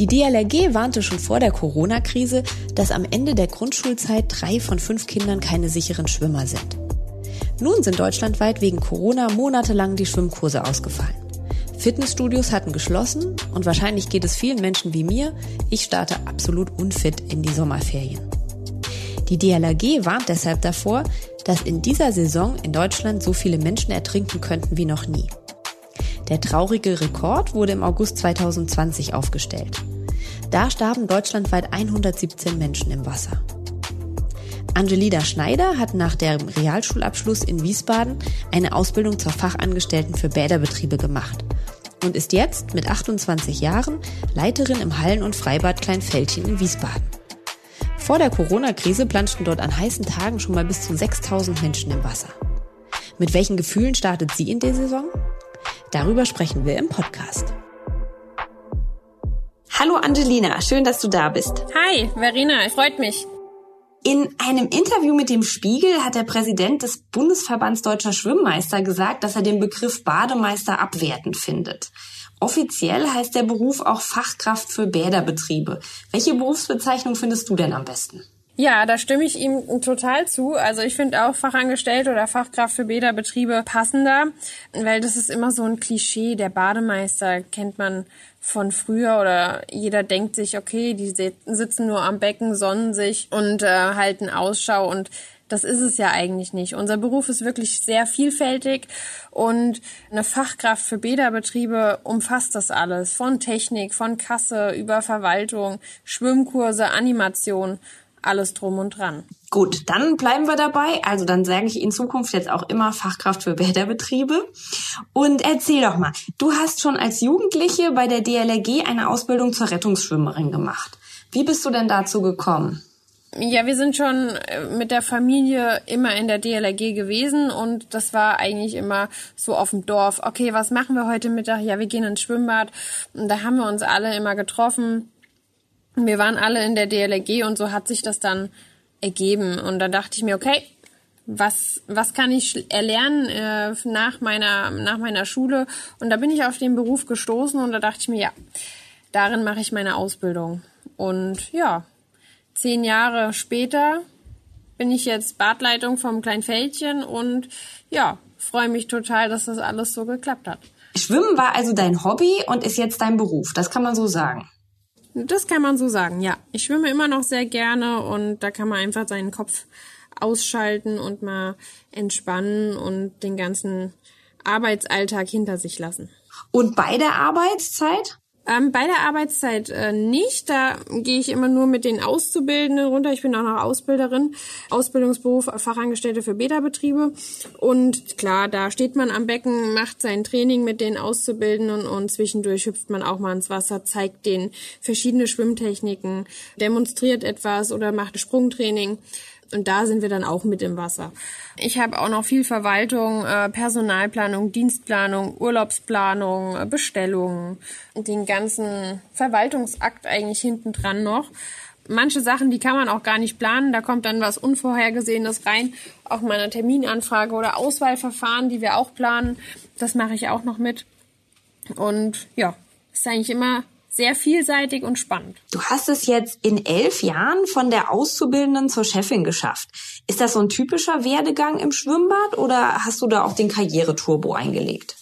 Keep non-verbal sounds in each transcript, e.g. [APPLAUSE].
Die DLRG warnte schon vor der Corona-Krise, dass am Ende der Grundschulzeit drei von fünf Kindern keine sicheren Schwimmer sind. Nun sind deutschlandweit wegen Corona monatelang die Schwimmkurse ausgefallen. Fitnessstudios hatten geschlossen und wahrscheinlich geht es vielen Menschen wie mir, ich starte absolut unfit in die Sommerferien. Die DLRG warnt deshalb davor, dass in dieser Saison in Deutschland so viele Menschen ertrinken könnten wie noch nie. Der traurige Rekord wurde im August 2020 aufgestellt. Da starben deutschlandweit 117 Menschen im Wasser. Angelida Schneider hat nach dem Realschulabschluss in Wiesbaden eine Ausbildung zur Fachangestellten für Bäderbetriebe gemacht und ist jetzt mit 28 Jahren Leiterin im Hallen- und Freibad Kleinfeldchen in Wiesbaden. Vor der Corona-Krise planschten dort an heißen Tagen schon mal bis zu 6000 Menschen im Wasser. Mit welchen Gefühlen startet sie in der Saison? Darüber sprechen wir im Podcast. Hallo Angelina, schön, dass du da bist. Hi, Verena, freut mich. In einem Interview mit dem Spiegel hat der Präsident des Bundesverbands Deutscher Schwimmmeister gesagt, dass er den Begriff Bademeister abwertend findet. Offiziell heißt der Beruf auch Fachkraft für Bäderbetriebe. Welche Berufsbezeichnung findest du denn am besten? Ja, da stimme ich ihm total zu. Also ich finde auch Fachangestellte oder Fachkraft für Bäderbetriebe passender, weil das ist immer so ein Klischee. Der Bademeister kennt man von früher oder jeder denkt sich, okay, die sitzen nur am Becken, sonnen sich und äh, halten Ausschau und das ist es ja eigentlich nicht. Unser Beruf ist wirklich sehr vielfältig und eine Fachkraft für Bäderbetriebe umfasst das alles. Von Technik, von Kasse über Verwaltung, Schwimmkurse, Animation alles drum und dran. Gut, dann bleiben wir dabei. Also dann sage ich in Zukunft jetzt auch immer Fachkraft für Bäderbetriebe. Und erzähl doch mal, du hast schon als Jugendliche bei der DLRG eine Ausbildung zur Rettungsschwimmerin gemacht. Wie bist du denn dazu gekommen? Ja, wir sind schon äh, mit der Familie immer in der DLRG gewesen und das war eigentlich immer so auf dem Dorf. Okay, was machen wir heute Mittag? Ja, wir gehen ins Schwimmbad. Und da haben wir uns alle immer getroffen wir waren alle in der DLRG und so hat sich das dann ergeben. Und da dachte ich mir, okay, was, was kann ich erlernen äh, nach, meiner, nach meiner Schule? Und da bin ich auf den Beruf gestoßen und da dachte ich mir, ja, darin mache ich meine Ausbildung. Und ja, zehn Jahre später bin ich jetzt Badleitung vom Kleinfeldchen und ja, freue mich total, dass das alles so geklappt hat. Schwimmen war also dein Hobby und ist jetzt dein Beruf, das kann man so sagen. Das kann man so sagen, ja. Ich schwimme immer noch sehr gerne und da kann man einfach seinen Kopf ausschalten und mal entspannen und den ganzen Arbeitsalltag hinter sich lassen. Und bei der Arbeitszeit? Ähm, bei der Arbeitszeit äh, nicht. Da gehe ich immer nur mit den Auszubildenden runter. Ich bin auch noch Ausbilderin, Ausbildungsberuf Fachangestellte für Bäderbetriebe. Und klar, da steht man am Becken, macht sein Training mit den Auszubildenden und zwischendurch hüpft man auch mal ins Wasser, zeigt denen verschiedene Schwimmtechniken, demonstriert etwas oder macht Sprungtraining. Und da sind wir dann auch mit im Wasser. Ich habe auch noch viel Verwaltung, äh, Personalplanung, Dienstplanung, Urlaubsplanung, äh, Bestellungen, den ganzen Verwaltungsakt eigentlich hinten dran noch. Manche Sachen, die kann man auch gar nicht planen, da kommt dann was Unvorhergesehenes rein. Auch meine Terminanfrage oder Auswahlverfahren, die wir auch planen, das mache ich auch noch mit. Und ja, ist eigentlich immer sehr vielseitig und spannend. Du hast es jetzt in elf Jahren von der Auszubildenden zur Chefin geschafft. Ist das so ein typischer Werdegang im Schwimmbad oder hast du da auch den Karriereturbo eingelegt?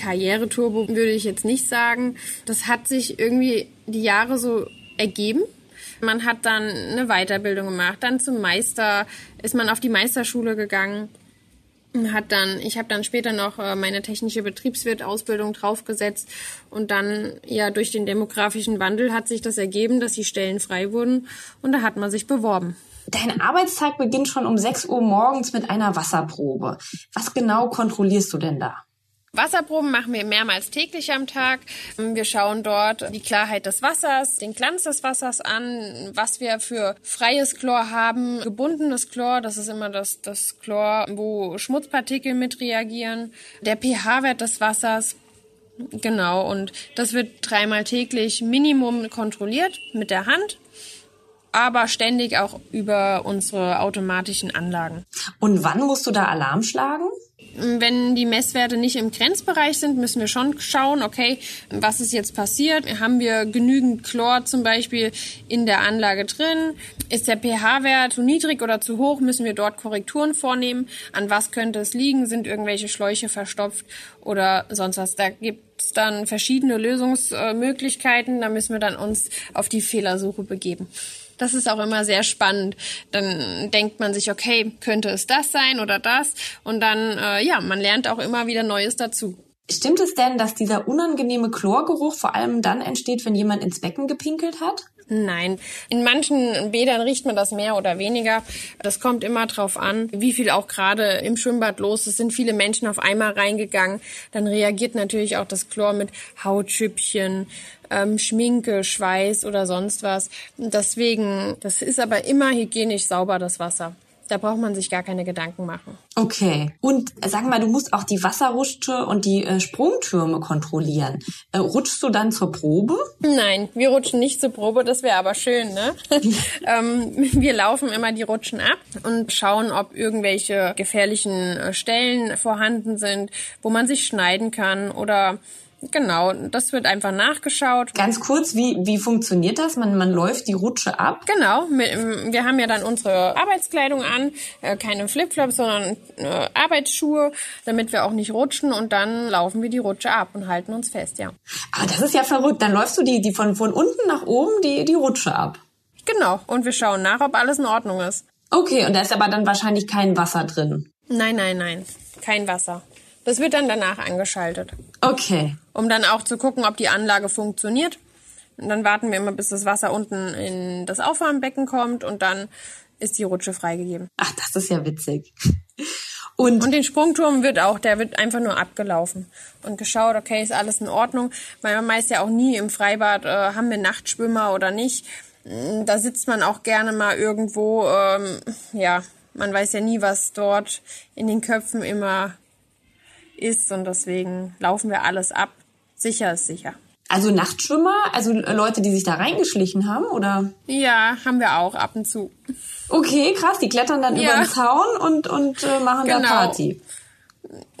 Karriereturbo würde ich jetzt nicht sagen. Das hat sich irgendwie die Jahre so ergeben. Man hat dann eine Weiterbildung gemacht, dann zum Meister, ist man auf die Meisterschule gegangen hat dann, ich habe dann später noch äh, meine technische Betriebswirtausbildung draufgesetzt und dann ja durch den demografischen Wandel hat sich das ergeben, dass die Stellen frei wurden und da hat man sich beworben. Dein Arbeitstag beginnt schon um 6 Uhr morgens mit einer Wasserprobe. Was genau kontrollierst du denn da? Wasserproben machen wir mehrmals täglich am Tag. Wir schauen dort die Klarheit des Wassers, den Glanz des Wassers an, was wir für freies Chlor haben, gebundenes Chlor, das ist immer das, das Chlor, wo Schmutzpartikel mit reagieren, der pH-Wert des Wassers. Genau, und das wird dreimal täglich Minimum kontrolliert mit der Hand aber ständig auch über unsere automatischen Anlagen. Und wann musst du da Alarm schlagen? Wenn die Messwerte nicht im Grenzbereich sind, müssen wir schon schauen, okay, was ist jetzt passiert? Haben wir genügend Chlor zum Beispiel in der Anlage drin? Ist der pH-Wert zu niedrig oder zu hoch? Müssen wir dort Korrekturen vornehmen? An was könnte es liegen? Sind irgendwelche Schläuche verstopft oder sonst was? Da gibt es dann verschiedene Lösungsmöglichkeiten. Da müssen wir dann uns auf die Fehlersuche begeben. Das ist auch immer sehr spannend. Dann denkt man sich, okay, könnte es das sein oder das? Und dann, äh, ja, man lernt auch immer wieder Neues dazu. Stimmt es denn, dass dieser unangenehme Chlorgeruch vor allem dann entsteht, wenn jemand ins Becken gepinkelt hat? Nein. In manchen Bädern riecht man das mehr oder weniger. Das kommt immer drauf an, wie viel auch gerade im Schwimmbad los ist. Sind viele Menschen auf einmal reingegangen. Dann reagiert natürlich auch das Chlor mit Hautschüppchen, ähm, Schminke, Schweiß oder sonst was. Deswegen, das ist aber immer hygienisch sauber, das Wasser. Da braucht man sich gar keine Gedanken machen. Okay. Und sag mal, du musst auch die Wasserrutsche und die äh, Sprungtürme kontrollieren. Äh, rutschst du dann zur Probe? Nein, wir rutschen nicht zur Probe. Das wäre aber schön, ne? [LAUGHS] ähm, wir laufen immer die Rutschen ab und schauen, ob irgendwelche gefährlichen äh, Stellen vorhanden sind, wo man sich schneiden kann oder Genau, das wird einfach nachgeschaut. Ganz kurz, wie, wie funktioniert das? Man, man läuft die Rutsche ab? Genau, wir haben ja dann unsere Arbeitskleidung an, äh, keine Flipflops, sondern äh, Arbeitsschuhe, damit wir auch nicht rutschen und dann laufen wir die Rutsche ab und halten uns fest, ja. Aber das ist ja verrückt, dann läufst du die, die von, von unten nach oben die, die Rutsche ab. Genau, und wir schauen nach, ob alles in Ordnung ist. Okay, und da ist aber dann wahrscheinlich kein Wasser drin. Nein, nein, nein, kein Wasser. Das wird dann danach angeschaltet. Okay. Um dann auch zu gucken, ob die Anlage funktioniert. Und dann warten wir immer, bis das Wasser unten in das Aufwärmbecken kommt und dann ist die Rutsche freigegeben. Ach, das ist ja witzig. Und, und den Sprungturm wird auch, der wird einfach nur abgelaufen und geschaut, okay, ist alles in Ordnung. Weil man weiß ja auch nie im Freibad, äh, haben wir Nachtschwimmer oder nicht. Mm, da sitzt man auch gerne mal irgendwo, ähm, ja, man weiß ja nie, was dort in den Köpfen immer ist und deswegen laufen wir alles ab. Sicher ist sicher. Also Nachtschwimmer, also Leute, die sich da reingeschlichen haben, oder? Ja, haben wir auch ab und zu. Okay, krass, die klettern dann ja. über den Zaun und, und äh, machen genau. da Party.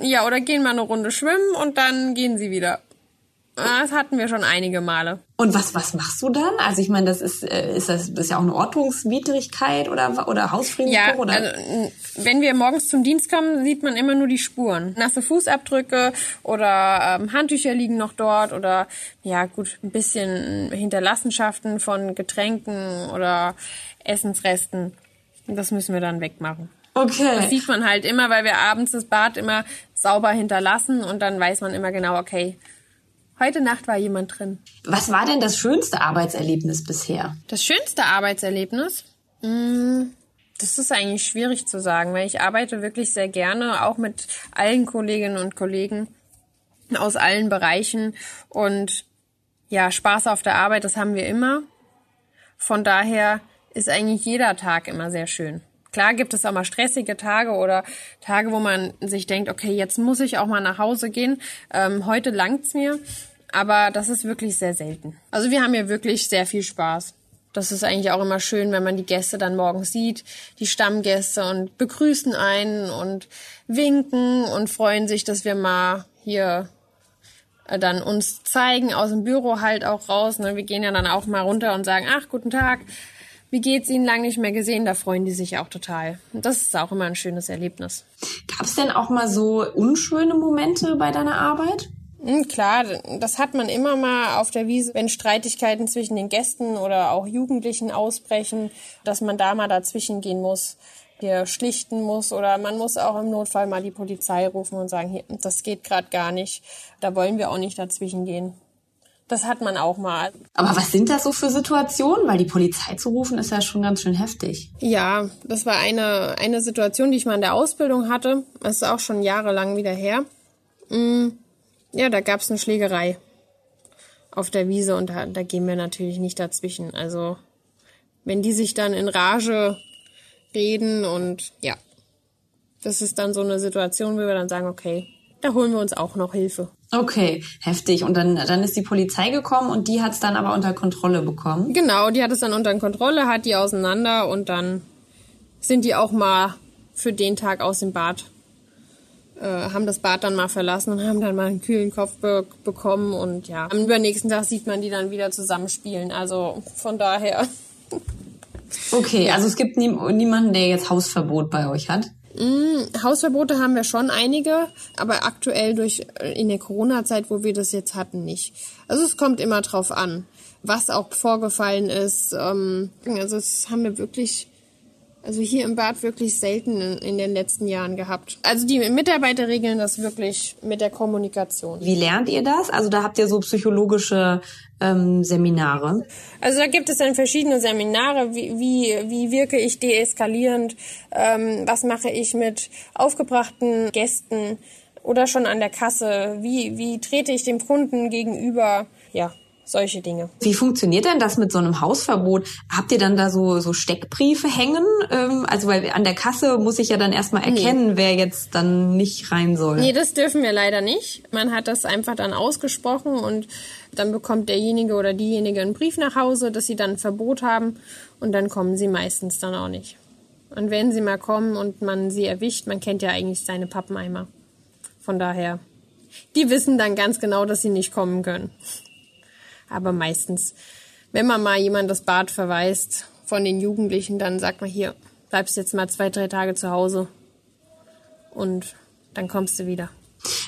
Ja, oder gehen mal eine Runde schwimmen und dann gehen sie wieder. Das hatten wir schon einige Male. Und was, was machst du dann? Also ich meine, das ist, äh, ist das, das ist ja auch eine Ordnungswidrigkeit oder, oder Hausfriedensbruch? Ja, oder? also wenn wir morgens zum Dienst kommen, sieht man immer nur die Spuren. Nasse Fußabdrücke oder ähm, Handtücher liegen noch dort oder ja gut, ein bisschen Hinterlassenschaften von Getränken oder Essensresten. Das müssen wir dann wegmachen. Okay. Das sieht man halt immer, weil wir abends das Bad immer sauber hinterlassen und dann weiß man immer genau, okay, Heute Nacht war jemand drin. Was war denn das schönste Arbeitserlebnis bisher? Das schönste Arbeitserlebnis? Mm, das ist eigentlich schwierig zu sagen, weil ich arbeite wirklich sehr gerne, auch mit allen Kolleginnen und Kollegen aus allen Bereichen. Und ja, Spaß auf der Arbeit, das haben wir immer. Von daher ist eigentlich jeder Tag immer sehr schön. Klar gibt es auch mal stressige Tage oder Tage, wo man sich denkt, okay, jetzt muss ich auch mal nach Hause gehen. Ähm, heute langt's mir. Aber das ist wirklich sehr selten. Also wir haben hier wirklich sehr viel Spaß. Das ist eigentlich auch immer schön, wenn man die Gäste dann morgens sieht, die Stammgäste und begrüßen einen und winken und freuen sich, dass wir mal hier äh, dann uns zeigen, aus dem Büro halt auch raus. Ne? Wir gehen ja dann auch mal runter und sagen, ach, guten Tag, wie geht's Ihnen lang nicht mehr gesehen? Da freuen die sich auch total. Und das ist auch immer ein schönes Erlebnis. Gab es denn auch mal so unschöne Momente bei deiner Arbeit? Hm, klar, das hat man immer mal auf der Wiese, wenn Streitigkeiten zwischen den Gästen oder auch Jugendlichen ausbrechen, dass man da mal dazwischen gehen muss, hier schlichten muss oder man muss auch im Notfall mal die Polizei rufen und sagen, hier, das geht gerade gar nicht, da wollen wir auch nicht dazwischen gehen. Das hat man auch mal. Aber was sind das so für Situationen? Weil die Polizei zu rufen ist ja schon ganz schön heftig. Ja, das war eine, eine Situation, die ich mal in der Ausbildung hatte. Das ist auch schon jahrelang wieder her. Mm, ja, da gab es eine Schlägerei auf der Wiese und da, da gehen wir natürlich nicht dazwischen. Also wenn die sich dann in Rage reden und ja, das ist dann so eine Situation, wo wir dann sagen, okay, da holen wir uns auch noch Hilfe. Okay, heftig. Und dann, dann ist die Polizei gekommen und die hat es dann aber unter Kontrolle bekommen. Genau, die hat es dann unter Kontrolle, hat die auseinander und dann sind die auch mal für den Tag aus dem Bad, äh, haben das Bad dann mal verlassen und haben dann mal einen kühlen Kopf be bekommen und ja, am übernächsten Tag sieht man die dann wieder zusammenspielen. Also von daher. [LAUGHS] Okay, also es gibt nie, niemanden, der jetzt Hausverbot bei euch hat. Mm, Hausverbote haben wir schon einige, aber aktuell durch äh, in der Corona-Zeit, wo wir das jetzt hatten, nicht. Also es kommt immer drauf an, was auch vorgefallen ist. Ähm, also das haben wir wirklich, also hier im Bad wirklich selten in, in den letzten Jahren gehabt. Also die Mitarbeiter regeln das wirklich mit der Kommunikation. Wie lernt ihr das? Also da habt ihr so psychologische ähm, Seminare? Also da gibt es dann verschiedene Seminare, wie, wie, wie wirke ich deeskalierend, ähm, was mache ich mit aufgebrachten Gästen oder schon an der Kasse, wie, wie trete ich dem Kunden gegenüber, ja, solche Dinge. Wie funktioniert denn das mit so einem Hausverbot? Habt ihr dann da so, so Steckbriefe hängen? Ähm, also weil an der Kasse muss ich ja dann erstmal erkennen, nee. wer jetzt dann nicht rein soll. Nee, das dürfen wir leider nicht. Man hat das einfach dann ausgesprochen und dann bekommt derjenige oder diejenige einen Brief nach Hause, dass sie dann ein Verbot haben und dann kommen sie meistens dann auch nicht. Und wenn sie mal kommen und man sie erwischt, man kennt ja eigentlich seine Pappeneimer. Von daher, die wissen dann ganz genau, dass sie nicht kommen können. Aber meistens, wenn man mal jemand das Bad verweist von den Jugendlichen, dann sagt man hier, bleibst jetzt mal zwei, drei Tage zu Hause und dann kommst du wieder.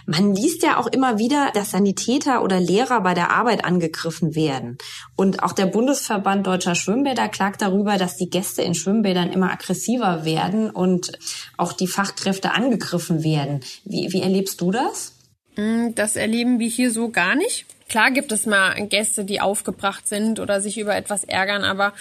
Man liest ja auch immer wieder, dass Sanitäter oder Lehrer bei der Arbeit angegriffen werden. Und auch der Bundesverband Deutscher Schwimmbäder klagt darüber, dass die Gäste in Schwimmbädern immer aggressiver werden und auch die Fachkräfte angegriffen werden. Wie, wie erlebst du das? Mm, das erleben wir hier so gar nicht. Klar gibt es mal Gäste, die aufgebracht sind oder sich über etwas ärgern, aber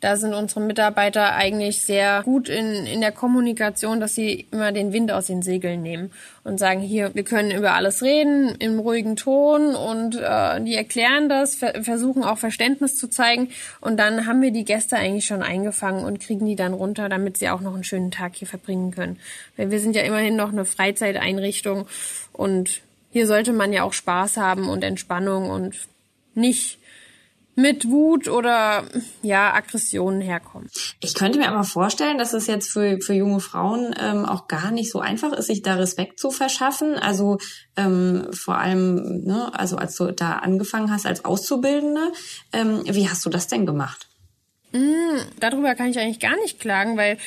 da sind unsere Mitarbeiter eigentlich sehr gut in, in der Kommunikation, dass sie immer den Wind aus den Segeln nehmen und sagen, hier, wir können über alles reden, im ruhigen Ton und äh, die erklären das, ver versuchen auch Verständnis zu zeigen und dann haben wir die Gäste eigentlich schon eingefangen und kriegen die dann runter, damit sie auch noch einen schönen Tag hier verbringen können. Weil wir sind ja immerhin noch eine Freizeiteinrichtung und hier sollte man ja auch Spaß haben und Entspannung und nicht mit Wut oder ja Aggressionen herkommen. Ich könnte mir aber vorstellen, dass es jetzt für, für junge Frauen ähm, auch gar nicht so einfach ist, sich da Respekt zu verschaffen. Also ähm, vor allem, ne, also als du da angefangen hast als Auszubildende, ähm, wie hast du das denn gemacht? Mm, darüber kann ich eigentlich gar nicht klagen, weil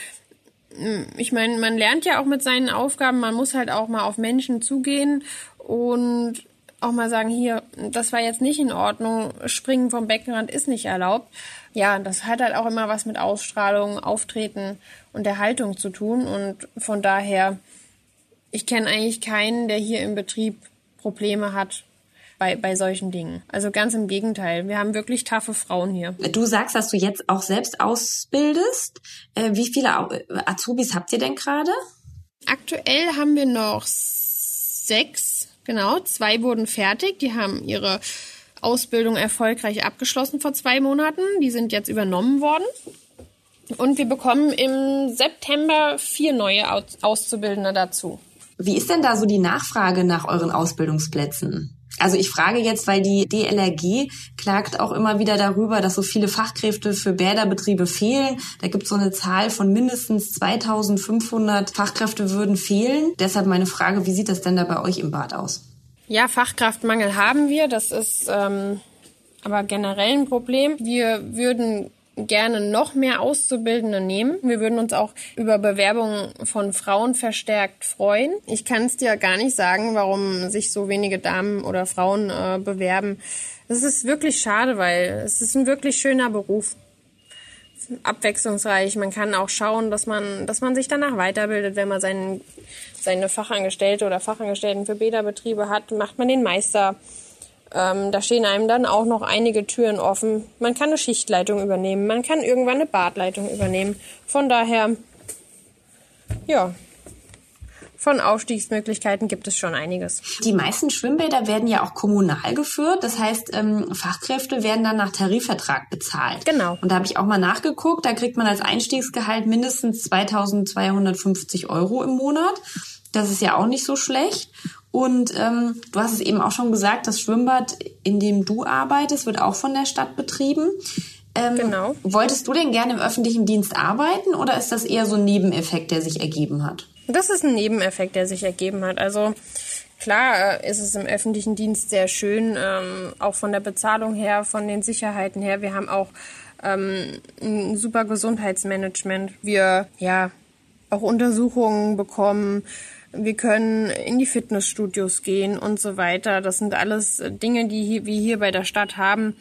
mm, ich meine, man lernt ja auch mit seinen Aufgaben, man muss halt auch mal auf Menschen zugehen und auch mal sagen, hier, das war jetzt nicht in Ordnung, springen vom Beckenrand ist nicht erlaubt. Ja, das hat halt auch immer was mit Ausstrahlung, Auftreten und der Haltung zu tun. Und von daher, ich kenne eigentlich keinen, der hier im Betrieb Probleme hat bei, bei solchen Dingen. Also ganz im Gegenteil. Wir haben wirklich taffe Frauen hier. Du sagst, dass du jetzt auch selbst ausbildest. Äh, wie viele Azubis habt ihr denn gerade? Aktuell haben wir noch sechs Genau, zwei wurden fertig. Die haben ihre Ausbildung erfolgreich abgeschlossen vor zwei Monaten. Die sind jetzt übernommen worden. Und wir bekommen im September vier neue Auszubildende dazu. Wie ist denn da so die Nachfrage nach euren Ausbildungsplätzen? Also ich frage jetzt, weil die DLRG klagt auch immer wieder darüber, dass so viele Fachkräfte für Bäderbetriebe fehlen. Da gibt es so eine Zahl von mindestens 2500 Fachkräfte würden fehlen. Deshalb meine Frage, wie sieht das denn da bei euch im Bad aus? Ja, Fachkraftmangel haben wir. Das ist ähm, aber generell ein Problem. Wir würden gerne noch mehr Auszubildende nehmen. Wir würden uns auch über Bewerbungen von Frauen verstärkt freuen. Ich kann es dir gar nicht sagen, warum sich so wenige Damen oder Frauen äh, bewerben. Es ist wirklich schade, weil es ist ein wirklich schöner Beruf. Abwechslungsreich. Man kann auch schauen, dass man, dass man sich danach weiterbildet, wenn man seinen, seine Fachangestellte oder Fachangestellten für Bäderbetriebe hat, macht man den Meister ähm, da stehen einem dann auch noch einige Türen offen. Man kann eine Schichtleitung übernehmen, man kann irgendwann eine Badleitung übernehmen. Von daher, ja, von Aufstiegsmöglichkeiten gibt es schon einiges. Die meisten Schwimmbäder werden ja auch kommunal geführt. Das heißt, ähm, Fachkräfte werden dann nach Tarifvertrag bezahlt. Genau. Und da habe ich auch mal nachgeguckt. Da kriegt man als Einstiegsgehalt mindestens 2250 Euro im Monat. Das ist ja auch nicht so schlecht. Und ähm, du hast es eben auch schon gesagt, das Schwimmbad, in dem du arbeitest, wird auch von der Stadt betrieben. Ähm, Genau. Wolltest du denn gerne im öffentlichen Dienst arbeiten oder ist das eher so ein Nebeneffekt, der sich ergeben hat? Das ist ein Nebeneffekt, der sich ergeben hat. Also klar äh, ist es im öffentlichen Dienst sehr schön, ähm, auch von der Bezahlung her, von den Sicherheiten her. Wir haben auch ähm, ein super Gesundheitsmanagement. Wir ja auch Untersuchungen bekommen. Wir können in die Fitnessstudios gehen und so weiter. Das sind alles Dinge, die wir hier bei der Stadt haben,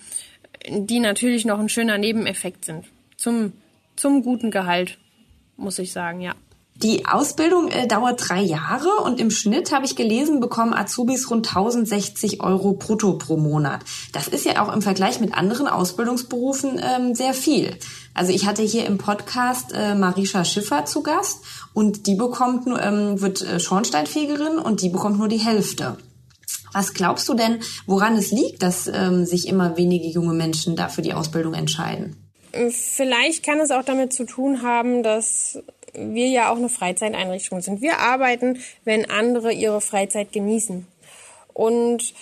die natürlich noch ein schöner Nebeneffekt sind. Zum, zum guten Gehalt, muss ich sagen, ja. Die Ausbildung äh, dauert drei Jahre und im Schnitt, habe ich gelesen, bekommen Azubis rund 1060 Euro brutto pro Monat. Das ist ja auch im Vergleich mit anderen Ausbildungsberufen ähm, sehr viel. Also ich hatte hier im Podcast äh, Marisha Schiffer zu Gast und die bekommt nur, ähm, wird äh, Schornsteinfegerin und die bekommt nur die Hälfte. Was glaubst du denn, woran es liegt, dass ähm, sich immer wenige junge Menschen dafür die Ausbildung entscheiden? Vielleicht kann es auch damit zu tun haben, dass wir ja auch eine Freizeiteinrichtung sind. Wir arbeiten, wenn andere ihre Freizeit genießen. Und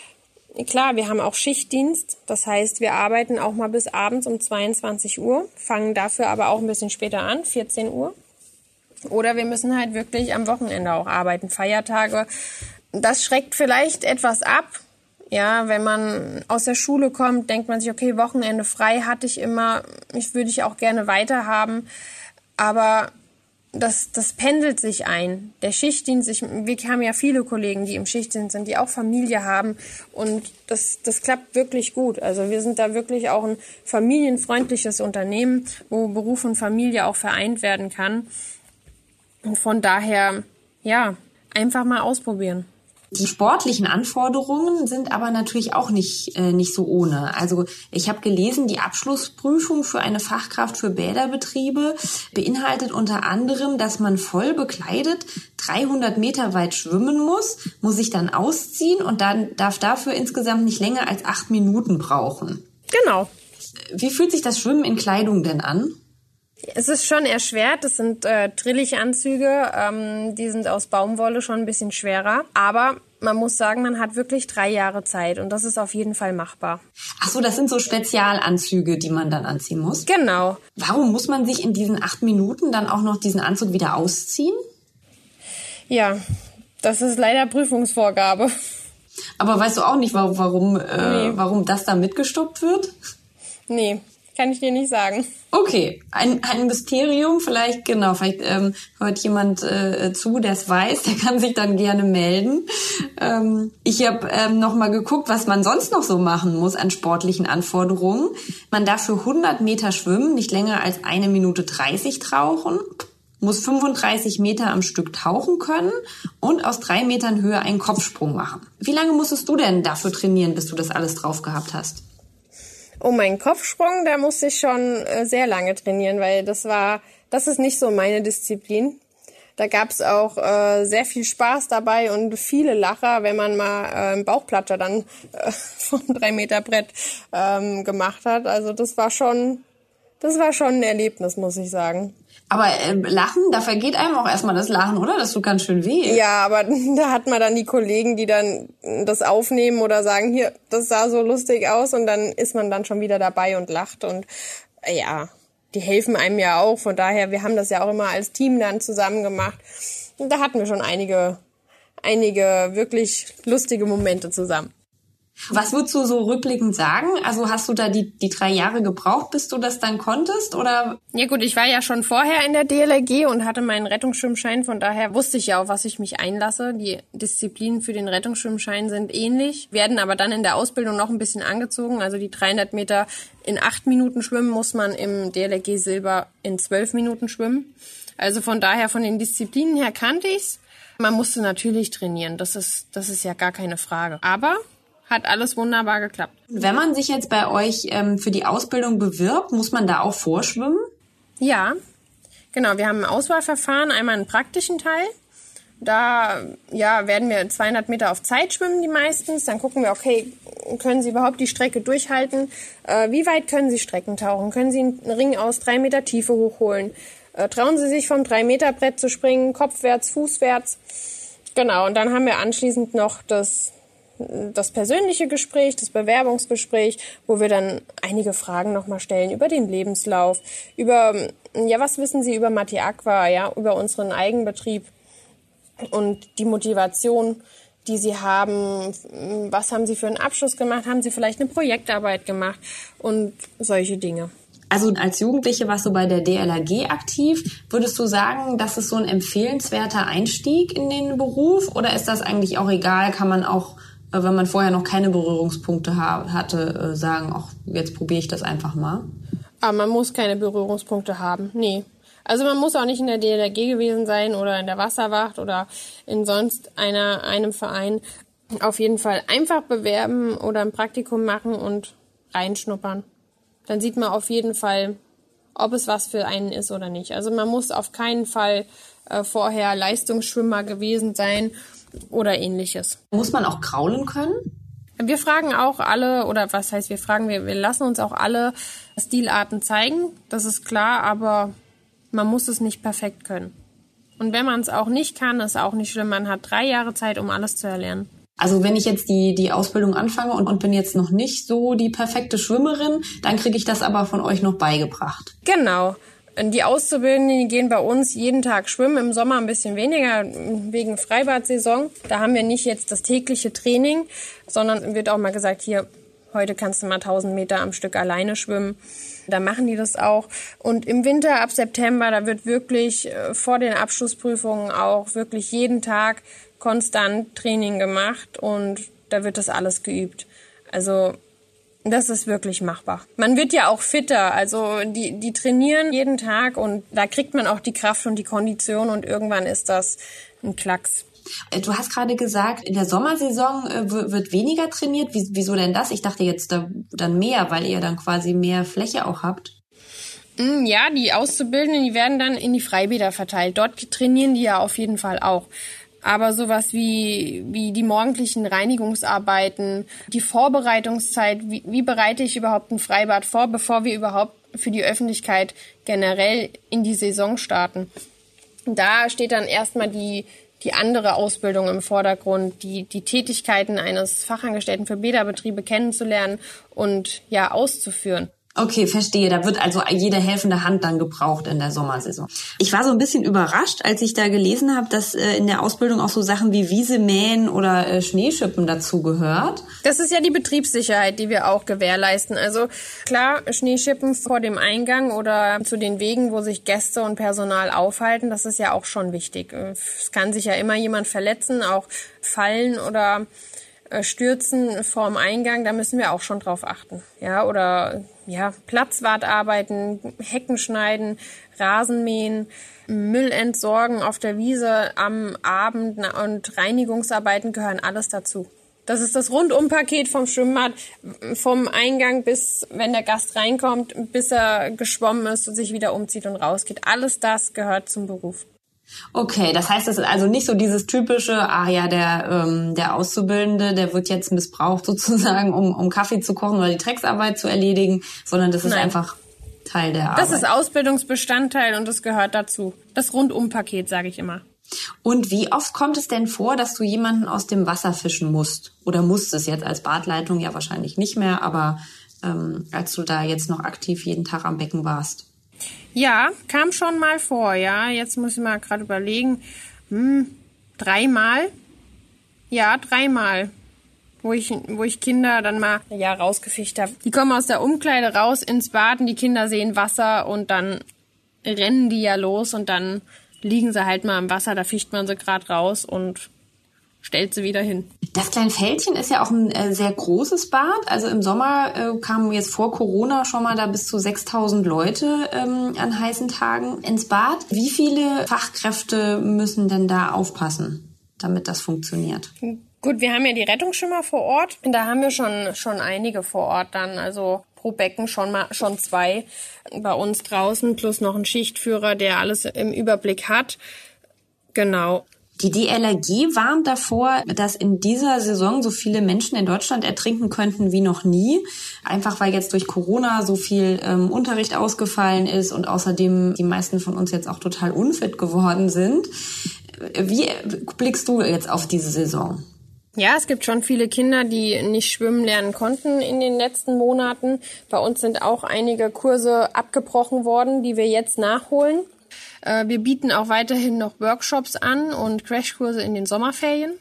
klar, wir haben auch Schichtdienst. Das heißt, wir arbeiten auch mal bis abends um 22 Uhr, fangen dafür aber auch ein bisschen später an, 14 Uhr. Oder wir müssen halt wirklich am Wochenende auch arbeiten, Feiertage. Das schreckt vielleicht etwas ab. Ja, wenn man aus der Schule kommt, denkt man sich, okay, Wochenende frei hatte ich immer, ich würde ich auch gerne weiterhaben. Aber das, das pendelt sich ein. Der Schichtdienst, ich, wir haben ja viele Kollegen, die im Schichtdienst sind, die auch Familie haben und das, das klappt wirklich gut. Also wir sind da wirklich auch ein familienfreundliches Unternehmen, wo Beruf und Familie auch vereint werden kann. Und von daher, ja, einfach mal ausprobieren. Die sportlichen Anforderungen sind aber natürlich auch nicht, äh, nicht so ohne. Also ich habe gelesen, die Abschlussprüfung für eine Fachkraft für Bäderbetriebe beinhaltet unter anderem, dass man voll bekleidet 300 Meter weit schwimmen muss, muss sich dann ausziehen und dann darf dafür insgesamt nicht länger als acht Minuten brauchen. Genau. Wie fühlt sich das Schwimmen in Kleidung denn an? Es ist schon erschwert. Das sind äh, Trillichanzüge. Ähm, die sind aus Baumwolle schon ein bisschen schwerer. Aber man muss sagen, man hat wirklich drei Jahre Zeit und das ist auf jeden Fall machbar. Ach so, das sind so Spezialanzüge, die man dann anziehen muss. Genau. Warum muss man sich in diesen acht Minuten dann auch noch diesen Anzug wieder ausziehen? Ja, das ist leider Prüfungsvorgabe. Aber weißt du auch nicht, warum, warum, äh, Nee. warum das da mitgestoppt wird? Nee, kann ich dir nicht sagen. Okay, ein, ein Mysterium, vielleicht, genau, vielleicht ähm, hört jemand äh, zu, der es weiß, der kann sich dann gerne melden. Ähm, ich habe ähm, nochmal geguckt, was man sonst noch so machen muss an sportlichen Anforderungen. Man darf für 100 Meter schwimmen, nicht länger als eine Minute 30 tauchen, muss 35 Meter am Stück tauchen können und aus drei Metern Höhe einen Kopfsprung machen. Wie lange musstest du denn dafür trainieren, bis du das alles drauf gehabt hast? Oh, mein Kopfsprung, da musste ich schon äh, sehr lange trainieren, weil das war, das ist nicht so meine Disziplin. Da gab's auch äh, sehr viel Spaß dabei und viele Lacher, wenn man mal äh, einen Bauchplatscher dann äh, [LAUGHS] vom drei Meter Brett ähm, gemacht hat. Also das war schon, das war schon ein Erlebnis, muss ich sagen. Aber äh, Lachen, da vergeht einem auch erstmal das Lachen, oder? Das tut ganz schön weh. Ja, aber [LAUGHS] da hat man dann die Kollegen, die dann das aufnehmen oder sagen, hier, das sah so lustig aus und dann ist man dann schon wieder dabei und lacht und äh, ja, die helfen einem ja auch. Von daher, wir haben das ja auch immer als Team dann zusammen gemacht. Und da hatten wir schon einige, einige wirklich lustige Momente zusammen. Was würdest du so rückblickend sagen? Also hast du da die, die drei Jahre gebraucht, bis du das dann konntest? Oder Ja gut, ich war ja schon vorher in der DLRG und hatte meinen Rettungsschwimmschein, von daher wusste ich ja, auf was ich mich einlasse. Die Disziplinen für den Rettungsschwimmschein sind ähnlich, werden aber dann in der Ausbildung noch ein bisschen angezogen. Also die 300 Meter in acht Minuten schwimmen muss man im DLRG Silber in zwölf Minuten schwimmen. Also von daher, von den Disziplinen her kannte ich's. Man musste natürlich trainieren, das ist, das ist ja gar keine Frage. Aber hat alles wunderbar geklappt. wenn man sich jetzt bei euch ähm, für die Ausbildung bewirbt, muss man da auch vorschwimmen? Ja, genau. Wir haben ein Auswahlverfahren, einmal einen praktischen Teil, Da ja, werden wir 200 Meter auf Zeit schwimmen, die meistens. Dann gucken wir, okay, können Sie überhaupt die Strecke durchhalten? Äh, wie weit können Sie Strecken tauchen? Können Sie einen Ring aus drei Meter Tiefe hochholen? Äh, trauen Sie sich vom 3-Meter-Brett zu springen, kopfwärts, fußwärts? Genau, und dann haben wir anschließend noch das, das persönliche Gespräch, das Bewerbungsgespräch, wo wir dann einige Fragen nochmal stellen über den Lebenslauf, über, ja, was wissen Sie über Matti Aqua, ja, über unseren Eigenbetrieb und die Motivation, die Sie haben, was haben Sie für einen Abschluss gemacht, haben Sie vielleicht eine Projektarbeit gemacht und solche Dinge. Also als Jugendliche warst du bei der DLRG aktiv. Würdest du sagen, das ist so ein empfehlenswerter Einstieg in den Beruf oder ist das eigentlich auch egal? Kann man auch, wenn man vorher noch keine Berührungspunkte hatte, äh, sagen, ach, jetzt probiere ich das einfach mal? Aber man muss keine Berührungspunkte haben. Nee. Also man muss auch nicht in der DLRG gewesen sein oder in der Wasserwacht oder in sonst einer, einem Verein. Auf jeden Fall einfach bewerben oder ein Praktikum machen und reinschnuppern dann sieht man auf jeden Fall, ob es was für einen ist oder nicht. Also man muss auf keinen Fall äh, vorher Leistungsschwimmer gewesen sein oder ähnliches. Muss man auch kraulen können? Wir fragen auch alle, oder was heißt wir fragen, wir, wir lassen uns auch alle Stilarten zeigen, das ist klar, aber man muss es nicht perfekt können. Und wenn man es auch nicht kann, ist auch nicht schlimm. Man hat drei Jahre Zeit, um alles zu erlernen. Also wenn ich jetzt die, die Ausbildung anfange und, und bin jetzt noch nicht so die perfekte Schwimmerin, dann kriege ich das aber von euch noch beigebracht. Genau. Die Auszubildenden die gehen bei uns jeden Tag schwimmen, im Sommer ein bisschen weniger wegen Freibadsaison. Da haben wir nicht jetzt das tägliche Training, sondern wird auch mal gesagt, hier, heute kannst du mal 1000 Meter am Stück alleine schwimmen. Da machen die das auch. Und im Winter ab September, da wird wirklich äh, vor den Abschlussprüfungen auch wirklich jeden Tag konstant Training gemacht und da wird das alles geübt. Also das ist wirklich machbar. Man wird ja auch fitter. Also die, die trainieren jeden Tag und da kriegt man auch die Kraft und die Kondition und irgendwann ist das ein Klacks. Äh, du hast gerade gesagt, in der Sommersaison äh, wird weniger trainiert. Wieso denn das? Ich dachte jetzt da, dann mehr, weil ihr dann quasi mehr Fläche auch habt. Mm, ja, die Auszubildenden, die werden dann in die Freibäder verteilt. Dort trainieren die ja auf jeden Fall auch. Aber sowas wie, wie die morgendlichen Reinigungsarbeiten, die Vorbereitungszeit, wie, wie bereite ich überhaupt ein Freibad vor, bevor wir überhaupt für die Öffentlichkeit generell in die Saison starten. Da steht dann erstmal die, die andere Ausbildung im Vordergrund, die, die Tätigkeiten eines Fachangestellten für Bäderbetriebe kennenzulernen und ja auszuführen. Okay, verstehe. Da wird also jede helfende Hand dann gebraucht in der Sommersaison. Ich war so ein bisschen überrascht, als ich da gelesen habe, dass äh, in der Ausbildung auch so Sachen wie Wiese mähen oder äh, Schneeschippen dazu gehört. Das ist ja die Betriebssicherheit, die wir auch gewährleisten. Also klar, Schneeschippen vor dem Eingang oder zu den Wegen, wo sich Gäste und Personal aufhalten, das ist ja auch schon wichtig. Es kann sich ja immer jemand verletzen, auch fallen oder äh, stürzen vorm Eingang, da müssen wir auch schon drauf achten. Ja, oder ja, Platzwartarbeiten, Hecken schneiden, Rasenmähen, Müll entsorgen auf der Wiese am Abend und Reinigungsarbeiten gehören alles dazu. Das ist das Rundumpaket vom Schwimmbad, vom Eingang bis, wenn der Gast reinkommt, bis er geschwommen ist und sich wieder umzieht und rausgeht. Alles das gehört zum Beruf. Okay, das heißt, es ist also nicht so dieses typische, ah ja, der, ähm, der Auszubildende, der wird jetzt missbraucht [LAUGHS] sozusagen, um, um Kaffee zu kochen oder die Drecksarbeit zu erledigen, sondern das ist Nein. einfach Teil der Arbeit. Das ist Ausbildungsbestandteil und das gehört dazu. Das Rundumpaket, sage ich immer. Und wie oft kommt es denn vor, dass du jemanden aus dem Wasser fischen musst? Oder musstest jetzt als Badleitung ja wahrscheinlich nicht mehr, aber ähm, als du da jetzt noch aktiv jeden Tag am Becken warst? Ja, kam schon mal vor, ja. Jetzt muss ich mal gerade überlegen. Hm, dreimal? Ja, dreimal. Wo ich, wo ich Kinder dann mal ja, rausgefischt habe. Die kommen aus der Umkleide raus ins Baden, die Kinder sehen Wasser und dann rennen die ja los und dann liegen sie halt mal im Wasser, da fischt man sie gerade raus und stellt sie wieder hin. Das kleine Feldchen ist ja auch ein äh, sehr großes Bad. Also im Sommer äh, kamen jetzt vor Corona schon mal da bis zu 6000 Leute ähm, an heißen Tagen ins Bad. Wie viele Fachkräfte müssen denn da aufpassen, damit das funktioniert? Gut, wir haben ja die Rettungsschimmer vor Ort. Da haben wir schon, schon einige vor Ort dann. Also pro Becken schon mal, schon zwei bei uns draußen plus noch ein Schichtführer, der alles im Überblick hat. Genau. Die DLRG warnt davor, dass in dieser Saison so viele Menschen in Deutschland ertrinken könnten wie noch nie. Einfach weil jetzt durch Corona so viel ähm, Unterricht ausgefallen ist und außerdem die meisten von uns jetzt auch total unfit geworden sind. Wie blickst du jetzt auf diese Saison? Ja, es gibt schon viele Kinder, die nicht schwimmen lernen konnten in den letzten Monaten. Bei uns sind auch einige Kurse abgebrochen worden, die wir jetzt nachholen. Äh, wir bieten auch weiterhin noch Workshops an und Crashkurse in den Sommerferien.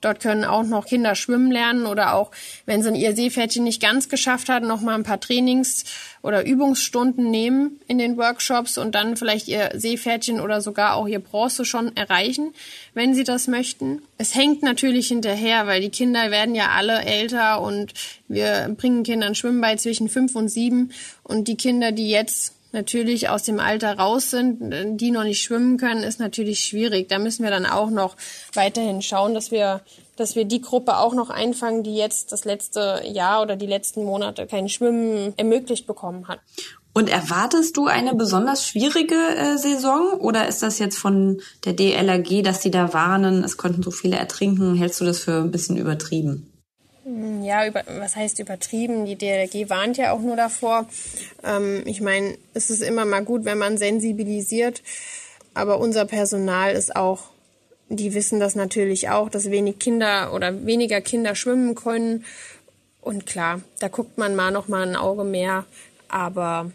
Dort können auch noch Kinder schwimmen lernen oder auch, wenn sie ihr Seepferdchen nicht ganz geschafft hat, noch mal ein paar Trainings- oder Übungsstunden nehmen in den Workshops und dann vielleicht ihr Seepferdchen oder sogar auch ihr Bronze schon erreichen, wenn sie das möchten. Es hängt natürlich hinterher, weil die Kinder werden ja alle älter und wir bringen Kindern Schwimmen bei zwischen fünf und sieben und die Kinder, die jetzt natürlich aus dem Alter raus sind, die noch nicht schwimmen können, ist natürlich schwierig. Da müssen wir dann auch noch weiterhin schauen, dass wir, dass wir die Gruppe auch noch einfangen, die jetzt das letzte Jahr oder die letzten Monate kein Schwimmen ermöglicht bekommen hat. Und erwartest du eine besonders schwierige äh, Saison oder ist das jetzt von der DLRG, dass die da warnen, es könnten so viele ertrinken? Hältst du das für ein bisschen übertrieben? Ja, über, was heißt übertrieben? Die DLRG warnt ja auch nur davor. Ähm, ich meine, es ist immer mal gut, wenn man sensibilisiert, aber unser Personal ist auch, die wissen das natürlich auch, dass wenig Kinder oder weniger Kinder schwimmen können. Und klar, da guckt man mal noch mal ein Auge mehr, aber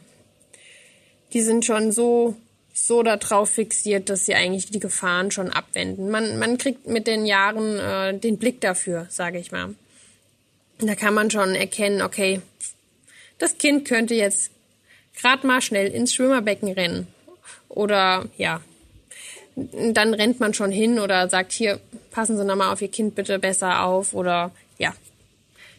die sind schon so so darauf fixiert, dass sie eigentlich die Gefahren schon abwenden. Man, man kriegt mit den Jahren äh, den Blick dafür, sage ich mal. Da kann man schon erkennen, okay, das Kind könnte jetzt gerade mal schnell ins Schwimmerbecken rennen. Oder ja, dann rennt man schon hin oder sagt, hier, passen Sie nochmal auf Ihr Kind bitte besser auf. Oder ja,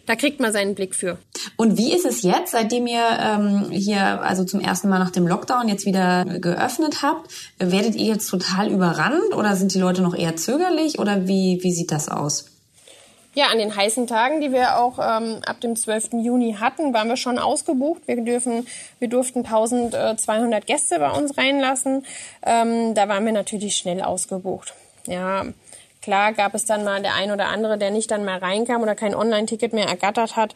da kriegt man seinen Blick für. Und wie ist es jetzt, seitdem ihr ähm, hier also zum ersten Mal nach dem Lockdown jetzt wieder geöffnet habt? Werdet ihr jetzt total überrannt oder sind die Leute noch eher zögerlich oder wie, wie sieht das aus? Ja, an den heißen Tagen, die wir auch ähm, ab dem 12. Juni hatten, waren wir schon ausgebucht. Wir dürfen, wir durften 1200 Gäste bei uns reinlassen. Ähm, da waren wir natürlich schnell ausgebucht. Ja, klar gab es dann mal der ein oder andere, der nicht dann mal reinkam oder kein Online-Ticket mehr ergattert hat.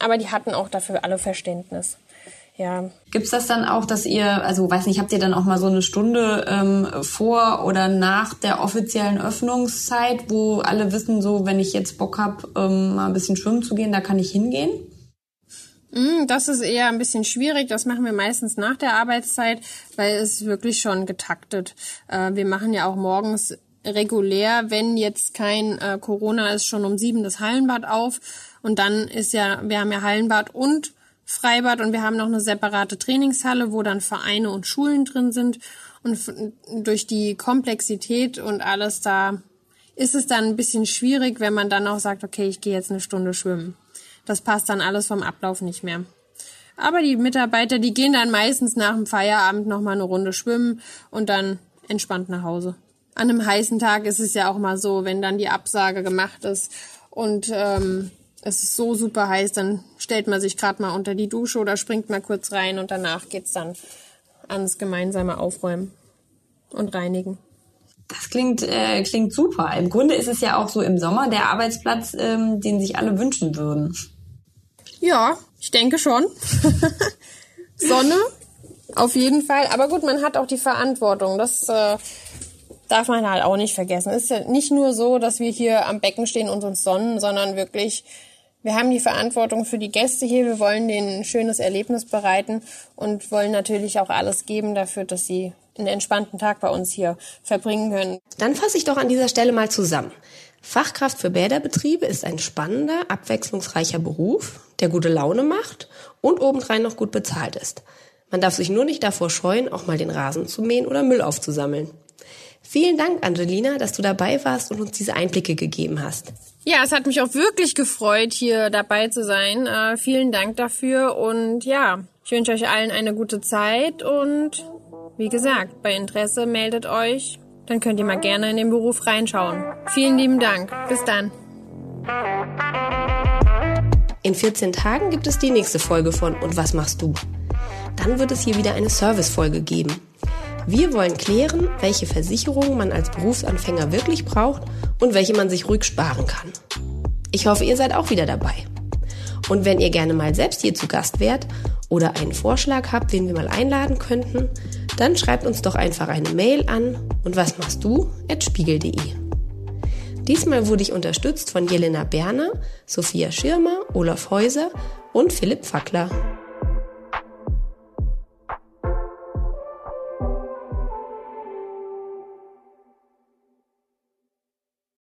Aber die hatten auch dafür alle Verständnis ja. Gibt's das dann auch, dass ihr, also weiß nicht, habt ihr dann auch mal so eine Stunde ähm, vor oder nach der offiziellen Öffnungszeit, wo alle wissen, so wenn ich jetzt Bock hab, ähm, mal ein bisschen schwimmen zu gehen, da kann ich hingehen? Mm, das ist eher ein bisschen schwierig. Das machen wir meistens nach der Arbeitszeit, weil es wirklich schon getaktet. Äh, wir machen ja auch morgens regulär, wenn jetzt kein äh, Corona ist, schon um sieben das Hallenbad auf. Und dann ist ja, wir haben ja Hallenbad und Freibad und wir haben noch eine separate Trainingshalle, wo dann Vereine und Schulen drin sind. Und durch die Komplexität und alles da ist es dann ein bisschen schwierig, wenn man dann auch sagt, okay, ich gehe jetzt eine Stunde schwimmen. Das passt dann alles vom Ablauf nicht mehr. Aber die Mitarbeiter, die gehen dann meistens nach dem Feierabend noch mal eine Runde schwimmen und dann entspannt nach Hause. An einem heißen Tag ist es ja auch mal so, wenn dann die Absage gemacht ist und ähm, es ist so super heiß, dann stellt man sich gerade mal unter die Dusche oder springt mal kurz rein und danach geht's dann ans gemeinsame Aufräumen und Reinigen. Das klingt, äh, klingt super. Im Grunde ist es ja auch so im Sommer der Arbeitsplatz, ähm, den sich alle wünschen würden. Ja, ich denke schon. [LAUGHS] Sonne, auf jeden Fall. Aber gut, man hat auch die Verantwortung. Das äh, darf man halt auch nicht vergessen. Es ist ja nicht nur so, dass wir hier am Becken stehen und uns sonnen, sondern wirklich wir haben die Verantwortung für die Gäste hier. Wir wollen denen ein schönes Erlebnis bereiten und wollen natürlich auch alles geben dafür, dass sie einen entspannten Tag bei uns hier verbringen können. Dann fasse ich doch an dieser Stelle mal zusammen. Fachkraft für Bäderbetriebe ist ein spannender, abwechslungsreicher Beruf, der gute Laune macht und obendrein noch gut bezahlt ist. Man darf sich nur nicht davor scheuen, auch mal den Rasen zu mähen oder Müll aufzusammeln. Vielen Dank, Angelina, dass du dabei warst und uns diese Einblicke gegeben hast. Ja, es hat mich auch wirklich gefreut, hier dabei zu sein. Äh, vielen Dank dafür und ja, ich wünsche euch allen eine gute Zeit und wie gesagt, bei Interesse meldet euch, dann könnt ihr mal gerne in den Beruf reinschauen. Vielen lieben Dank. Bis dann. In 14 Tagen gibt es die nächste Folge von Und was machst du? Dann wird es hier wieder eine Servicefolge geben. Wir wollen klären, welche Versicherungen man als Berufsanfänger wirklich braucht und welche man sich ruhig sparen kann. Ich hoffe, ihr seid auch wieder dabei. Und wenn ihr gerne mal selbst hier zu Gast wärt oder einen Vorschlag habt, wen wir mal einladen könnten, dann schreibt uns doch einfach eine Mail an und was machst du? at spiegel.de. Diesmal wurde ich unterstützt von Jelena Berner, Sophia Schirmer, Olaf Häuser und Philipp Fackler.